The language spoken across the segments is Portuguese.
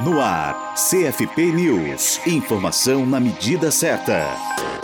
No ar, CFP News. Informação na medida certa.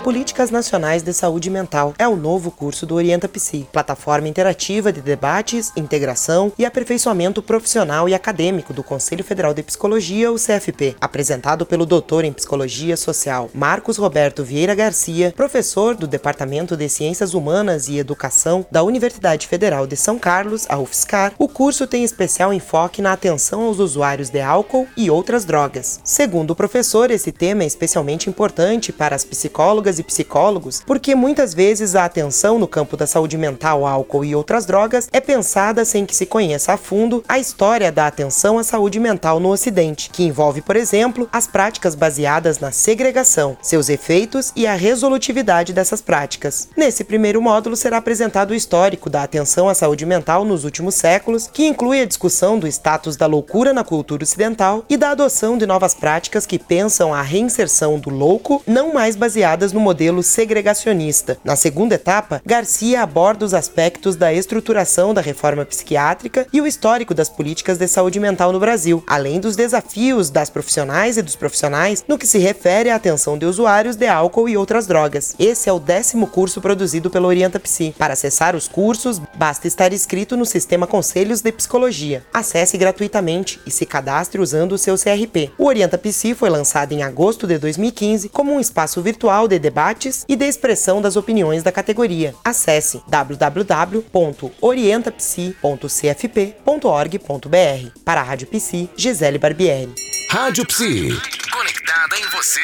Políticas Nacionais de Saúde Mental é o novo curso do Orienta Psi, plataforma interativa de debates, integração e aperfeiçoamento profissional e acadêmico do Conselho Federal de Psicologia, o CFP, apresentado pelo doutor em Psicologia Social Marcos Roberto Vieira Garcia, professor do Departamento de Ciências Humanas e Educação da Universidade Federal de São Carlos, a UFSCar. O curso tem especial enfoque na atenção aos usuários de álcool e outras drogas. Segundo o professor, esse tema é especialmente importante para as psicólogas e psicólogos, porque muitas vezes a atenção no campo da saúde mental, álcool e outras drogas é pensada sem que se conheça a fundo a história da atenção à saúde mental no Ocidente, que envolve, por exemplo, as práticas baseadas na segregação, seus efeitos e a resolutividade dessas práticas. Nesse primeiro módulo será apresentado o histórico da atenção à saúde mental nos últimos séculos, que inclui a discussão do status da loucura na cultura ocidental e da adoção de novas práticas que pensam a reinserção do louco não mais baseadas no modelo segregacionista. Na segunda etapa, Garcia aborda os aspectos da estruturação da reforma psiquiátrica e o histórico das políticas de saúde mental no Brasil, além dos desafios das profissionais e dos profissionais no que se refere à atenção de usuários de álcool e outras drogas. Esse é o décimo curso produzido pela Orienta Psi. Para acessar os cursos, basta estar inscrito no sistema Conselhos de Psicologia. Acesse gratuitamente e se cadastre usando o seu CRP. O Orienta Psi foi lançado em agosto de 2015 como um espaço virtual de debates e de expressão das opiniões da categoria. Acesse www.orientapsi.cfp.org.br. Para a Rádio Psi, Gisele Barbieri. Rádio Psi. Conectada em você.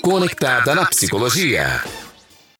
Conectada na psicologia.